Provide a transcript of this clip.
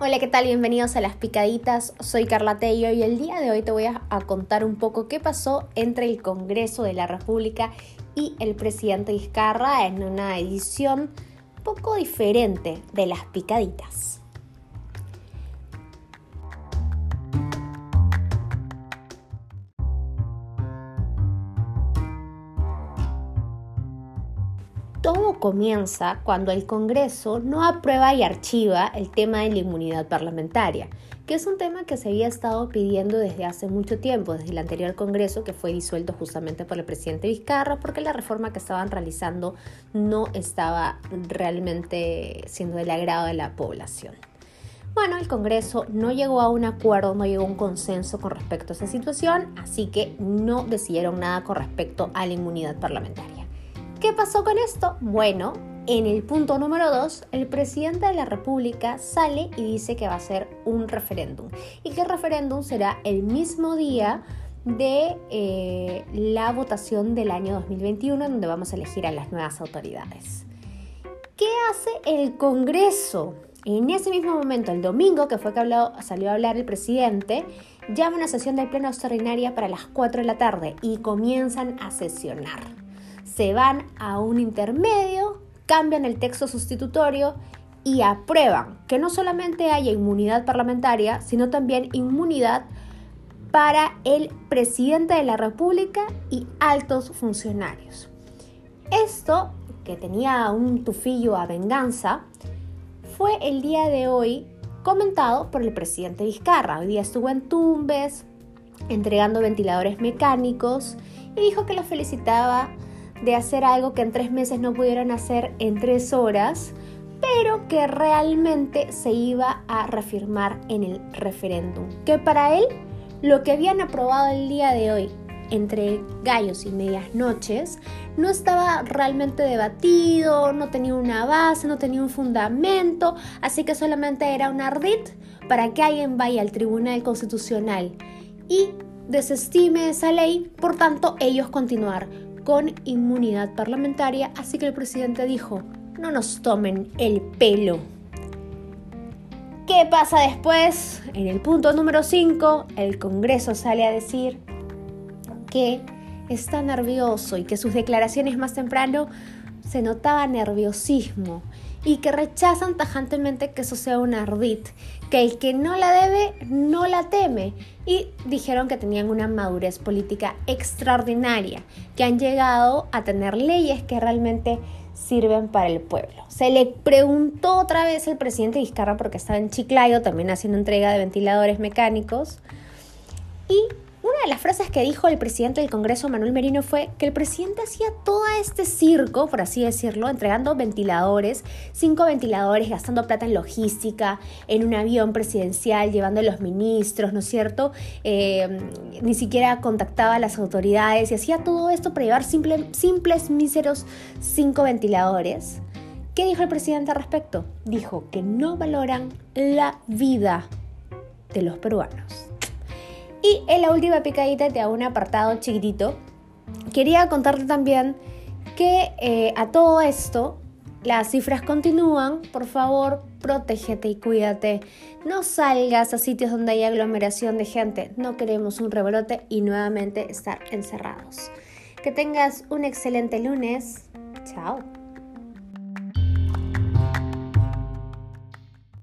Hola, ¿qué tal? Bienvenidos a Las Picaditas. Soy Carla Tello y el día de hoy te voy a, contar un poco qué pasó entre el Congreso de la República y el presidente Vizcarra en una edición poco diferente de Las Picaditas. Todo comienza cuando el Congreso no aprueba y archiva el tema de la inmunidad parlamentaria, que es un tema que se había estado pidiendo desde hace mucho tiempo, desde el anterior Congreso, que fue disuelto justamente por el presidente Vizcarra, porque la reforma que estaban realizando no estaba realmente siendo del agrado de la población. Bueno, el Congreso no llegó a un acuerdo, no llegó a un consenso con respecto a esa situación, así que no decidieron nada con respecto a la inmunidad parlamentaria. ¿Qué pasó con esto? Bueno, en el punto número 2, el presidente de la República sale y dice que va a ser un referéndum y que el referéndum será el mismo día de eh, la votación del año 2021 donde vamos a elegir a las nuevas autoridades. ¿Qué hace el Congreso? En ese mismo momento, el domingo, que fue que salió a hablar el presidente, llama una sesión de pleno extraordinaria para las 4 de la tarde y comienzan a sesionar se van a un intermedio, cambian el texto sustitutorio y aprueban que no solamente haya inmunidad parlamentaria, sino también inmunidad para el presidente de la República y altos funcionarios. Esto, que tenía un tufillo a venganza, fue el día de hoy comentado por el presidente Vizcarra. Hoy día estuvo en Tumbes entregando ventiladores mecánicos y dijo que lo felicitaba de hacer algo que en tres meses no pudieron hacer en tres horas, pero que realmente se iba a reafirmar en el referéndum. Que para él lo que habían aprobado el día de hoy entre gallos y medias noches no estaba realmente debatido, no tenía una base, no tenía un fundamento, así que solamente era un ardid para que alguien vaya al Tribunal Constitucional y desestime esa ley, por tanto ellos continuar con inmunidad parlamentaria, así que el presidente dijo, no nos tomen el pelo. ¿Qué pasa después? En el punto número 5, el Congreso sale a decir que está nervioso y que sus declaraciones más temprano se notaba nerviosismo y que rechazan tajantemente que eso sea un ardid, que el que no la debe no la teme y dijeron que tenían una madurez política extraordinaria, que han llegado a tener leyes que realmente sirven para el pueblo. Se le preguntó otra vez el presidente Vizcarra porque estaba en Chiclayo también haciendo entrega de ventiladores mecánicos y de las frases que dijo el presidente del Congreso, Manuel Merino, fue que el presidente hacía todo este circo, por así decirlo, entregando ventiladores, cinco ventiladores, gastando plata en logística, en un avión presidencial, llevando a los ministros, ¿no es cierto? Eh, ni siquiera contactaba a las autoridades y hacía todo esto para llevar simples, míseros cinco ventiladores. ¿Qué dijo el presidente al respecto? Dijo que no valoran la vida de los peruanos. Y en la última picadita te hago un apartado chiquitito. Quería contarte también que eh, a todo esto las cifras continúan. Por favor, protégete y cuídate. No salgas a sitios donde hay aglomeración de gente. No queremos un rebrote y nuevamente estar encerrados. Que tengas un excelente lunes. Chao.